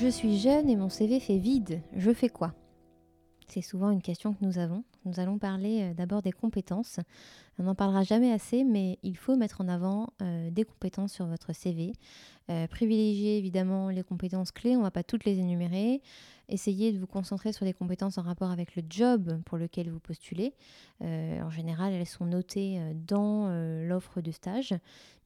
Je suis jeune et mon CV fait vide. Je fais quoi? C'est souvent une question que nous avons. Nous allons parler euh, d'abord des compétences. On n'en parlera jamais assez, mais il faut mettre en avant euh, des compétences sur votre CV. Euh, privilégiez évidemment les compétences clés, on ne va pas toutes les énumérer. Essayez de vous concentrer sur les compétences en rapport avec le job pour lequel vous postulez. En général, elles sont notées dans l'offre de stage.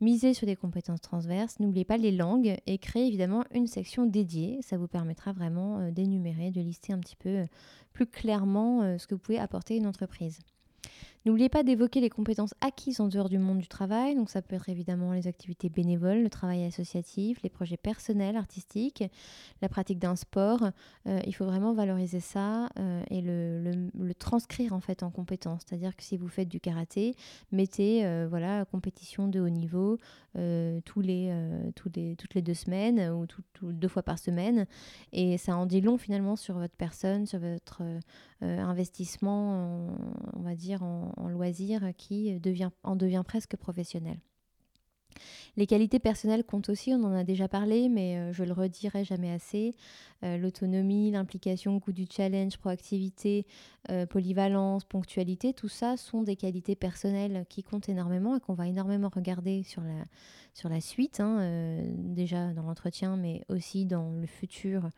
Misez sur des compétences transverses. N'oubliez pas les langues et créez évidemment une section dédiée. Ça vous permettra vraiment d'énumérer, de lister un petit peu plus clairement ce que vous pouvez apporter à une entreprise. N'oubliez pas d'évoquer les compétences acquises en dehors du monde du travail. Donc ça peut être évidemment les activités bénévoles, le travail associatif, les projets personnels, artistiques, la pratique d'un sport. Euh, il faut vraiment valoriser ça euh, et le, transcrire en fait en compétences. C'est-à-dire que si vous faites du karaté, mettez euh, voilà compétition de haut niveau les, toutes les deux semaines ou deux fois par semaine. Et ça en dit long finalement sur votre personne, sur votre investissement, on va dire, en, en loisir qui devient, en devient presque professionnel. Les qualités personnelles comptent aussi, on en a déjà parlé, mais euh, je le redirai jamais assez. Euh, l'autonomie, l'implication, coût du challenge, proactivité, euh, polyvalence, ponctualité, tout ça sont des qualités personnelles qui comptent énormément et qu'on va énormément regarder sur la, suite, hein, déjà dans l'entretien, mais aussi dans le futur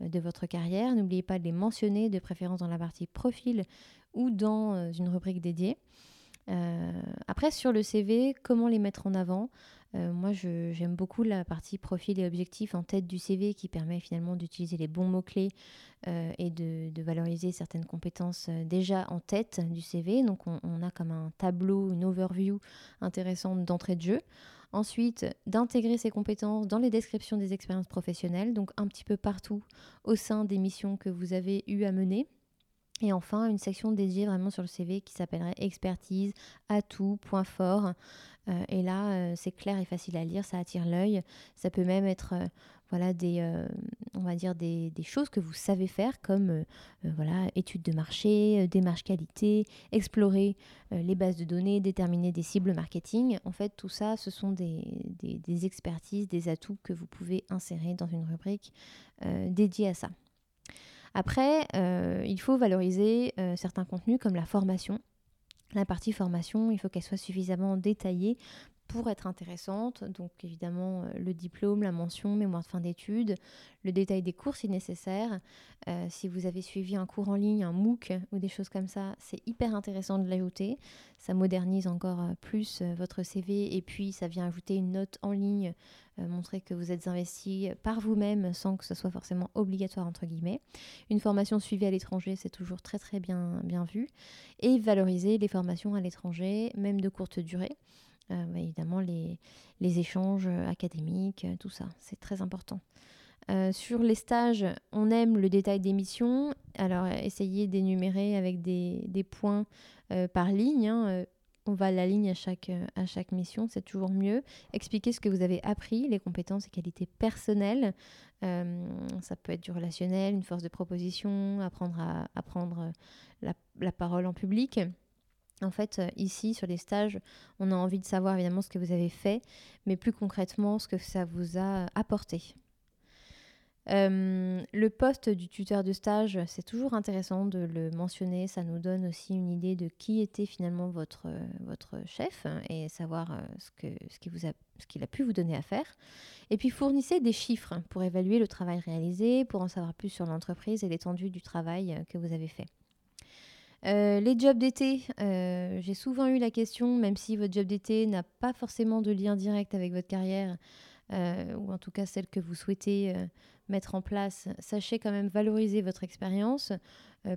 de votre carrière. N'oubliez pas de les mentionner, de préférence dans la partie profil ou dans une rubrique dédiée. Euh, après, sur le CV, comment les mettre en avant euh, Moi, j'aime beaucoup la partie profil et objectif en tête du CV qui permet finalement d'utiliser les bons mots-clés et de, valoriser certaines compétences déjà en tête du CV. Donc, on, on a comme un tableau, une overview intéressante d'entrée de jeu. Ensuite, d'intégrer ces compétences dans les descriptions des expériences professionnelles, donc un petit peu partout au sein des missions que vous avez eu à mener. Et enfin, une section dédiée vraiment sur le CV qui s'appellerait expertise, atout, point fort. Euh, et là, euh, c'est clair et facile à lire, ça attire l'œil. Ça peut même être, euh, voilà, des, on va dire des, choses que vous savez faire, comme voilà, études de marché, démarche qualité, explorer les bases de données, déterminer des cibles marketing. En fait, tout ça, ce sont des expertises, des atouts que vous pouvez insérer dans une rubrique dédiée à ça. Après, euh, il faut valoriser euh, certains contenus comme la formation. La partie formation, il faut qu'elle soit suffisamment détaillée pour être intéressante. Donc évidemment euh, le diplôme, la mention, mémoire de fin d'études, le détail des cours si nécessaire. Euh, si vous avez suivi un cours en ligne, un MOOC ou des choses comme ça, c'est hyper intéressant de l'ajouter. Ça modernise encore euh, plus votre CV et puis ça vient ajouter une note en ligne, montrer que vous êtes investi par vous-même sans que ce soit forcément obligatoire entre guillemets. Une formation suivie à l'étranger, c'est toujours très très bien, bien vu. Et valoriser les formations à l'étranger, même de courte durée. Euh, bah, évidemment les, les, échanges académiques, euh, tout ça, c'est très important. Euh, sur les stages, on aime le détail des missions. Alors, essayez d'énumérer avec des, des points par ligne. Hein. On va à la ligne à chaque, à chaque mission, c'est toujours mieux. Expliquez ce que vous avez appris, les compétences et qualités personnelles. ça peut être du relationnel, une force de proposition, apprendre à apprendre la, la parole en public. En fait, euh, ici, sur les stages, on a envie de savoir évidemment ce que vous avez fait, mais plus concrètement, ce que ça vous a apporté. Euh, le poste du tuteur de stage, c'est toujours intéressant de le mentionner. Ça nous donne aussi une idée de qui était finalement votre, votre chef et savoir euh, ce qu'il a pu vous donner à faire. Et puis fournissez des chiffres pour évaluer le travail réalisé, pour en savoir plus sur l'entreprise et l'étendue du travail que vous avez fait. Euh, les jobs d'été, euh, j'ai souvent eu la question, même si votre job d'été n'a pas forcément de lien direct avec votre carrière, euh, ou en tout cas celle que vous souhaitez mettre en place, sachez quand même valoriser votre expérience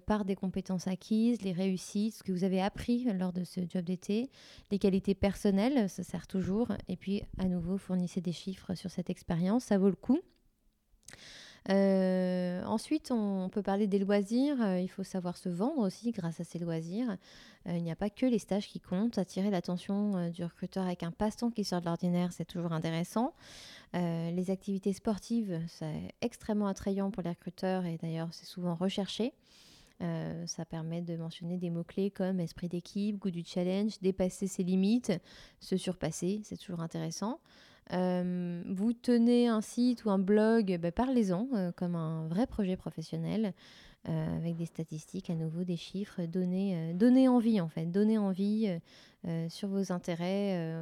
par des compétences acquises, les réussites, ce que vous avez appris lors de ce job d'été, les qualités personnelles, ça sert toujours, et puis à nouveau fournissez des chiffres sur cette expérience, ça vaut le coup. Ensuite, on peut parler des loisirs. il faut savoir se vendre aussi grâce à ces loisirs. il n'y a pas que les stages qui comptent. Attirer l'attention du recruteur avec un passe-temps qui sort de l'ordinaire, c'est toujours intéressant. les activités sportives, c'est extrêmement attrayant pour les recruteurs et d'ailleurs, c'est souvent recherché. Euh, ça permet de mentionner des mots-clés comme esprit d'équipe, goût du challenge, dépasser ses limites, se surpasser, c'est toujours intéressant. Euh, vous tenez un site ou un blog, bah, parlez-en euh, comme un vrai projet professionnel avec des statistiques, à nouveau des chiffres, donnez, donnez envie en fait, donnez envie sur vos intérêts.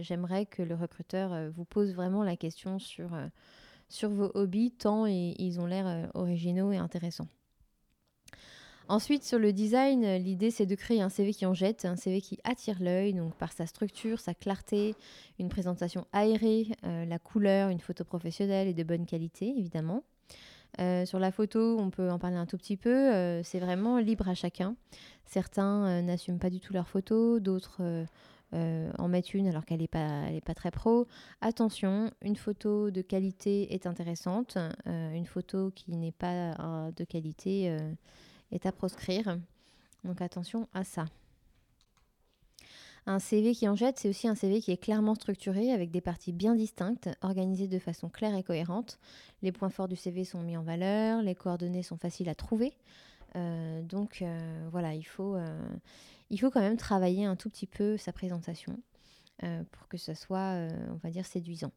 J'aimerais que le recruteur vous pose vraiment la question sur, sur vos hobbies, tant ils ont l'air originaux et intéressants. Ensuite, sur le design, l'idée c'est de créer un CV qui en jette, un CV qui attire l'œil, donc par sa structure, sa clarté, une présentation aérée, euh, la couleur, une photo professionnelle et de bonne qualité, évidemment. Euh, sur la photo, on peut en parler un tout petit peu, euh, c'est vraiment libre à chacun. Certains n'assument pas du tout leur photo, d'autres en mettent une alors qu'elle n'est pas très pro. Attention, une photo de qualité est intéressante, une photo qui n'est pas de qualité est à proscrire. Donc attention à ça. Un CV qui en jette, c'est aussi un CV qui est clairement structuré avec des parties bien distinctes, organisées de façon claire et cohérente. Les points forts du CV sont mis en valeur, les coordonnées sont faciles à trouver. Euh, donc euh, voilà, il faut, euh, il faut quand même travailler un tout petit peu sa présentation pour que ce soit, on va dire, séduisant.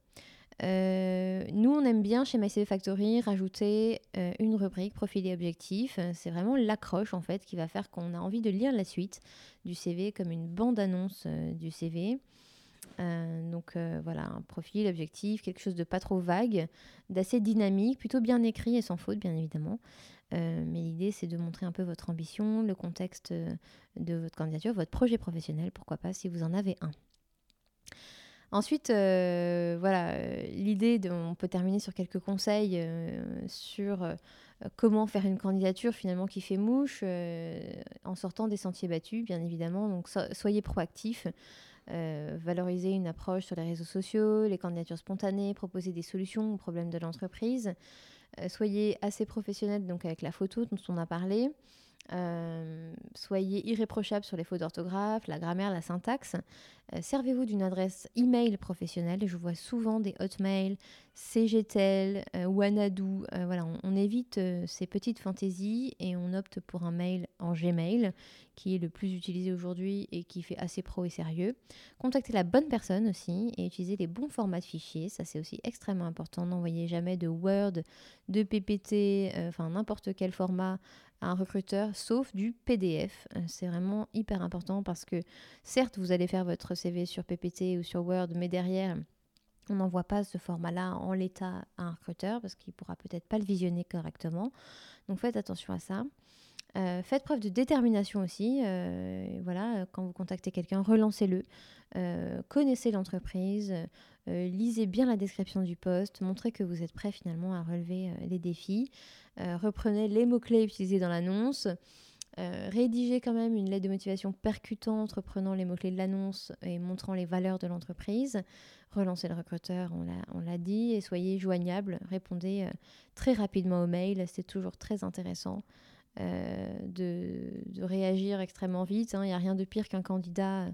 Euh, nous, on aime bien chez MyCV Factory rajouter euh, une rubrique profil et objectif. C'est vraiment l'accroche en fait qui va faire qu'on a envie de lire la suite du CV comme une bande-annonce euh, du CV. donc voilà, un profil, objectif, quelque chose de pas trop vague, d'assez dynamique, plutôt bien écrit et sans faute bien évidemment. mais l'idée c'est de montrer un peu votre ambition, le contexte de votre candidature, votre projet professionnel, pourquoi pas si vous en avez un. Ensuite, euh, voilà, euh, l'idée, on peut terminer sur quelques conseils euh, sur comment faire une candidature finalement qui fait mouche en sortant des sentiers battus, bien évidemment. Donc, soyez proactifs. valoriser une approche sur les réseaux sociaux, les candidatures spontanées, proposer des solutions aux problèmes de l'entreprise. soyez assez professionnel donc avec la photo dont on a parlé. Euh, soyez irréprochable sur les fautes d'orthographe, la grammaire, la syntaxe. Euh, servez-vous d'une adresse email professionnelle. Je vois souvent des Hotmail, CGTEL, euh, Wanadu. voilà, on, évite ces petites fantaisies et on opte pour un mail en Gmail qui est le plus utilisé aujourd'hui et qui fait assez pro et sérieux. Contactez la bonne personne aussi et utilisez les bons formats de fichiers. Ça, c'est aussi extrêmement important. N'envoyez jamais de Word, de PPT, enfin n'importe quel format un recruteur, sauf du PDF. Euh, c'est vraiment hyper important parce que certes, vous allez faire votre CV sur PPT ou sur Word, mais derrière, on n'envoie pas ce format-là en l'état à un recruteur parce qu'il pourra peut-être pas le visionner correctement. Donc faites attention à ça. Euh, faites preuve de détermination aussi. Euh, voilà, quand vous contactez quelqu'un, relancez-le. connaissez l'entreprise. lisez bien la description du poste. Montrez que vous êtes prêt finalement à relever les défis. Euh, reprenez les mots-clés utilisés dans l'annonce. Euh, rédigez quand même une lettre de motivation percutante, reprenant les mots-clés de l'annonce et montrant les valeurs de l'entreprise. Relancez le recruteur, on l'a dit, et soyez joignable. Répondez euh, très rapidement aux mails, c'est toujours très intéressant. De, réagir extrêmement vite. Hein. Il n'y a rien de pire qu'un candidat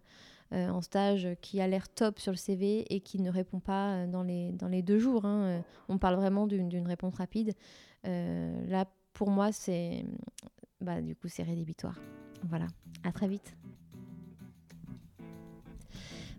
en stage qui a l'air top sur le CV et qui ne répond pas dans les, dans les deux jours. Hein. On parle vraiment d'une réponse rapide. Euh, là, pour moi, c'est bah, du coup, c'est rédhibitoire. Voilà, à très vite.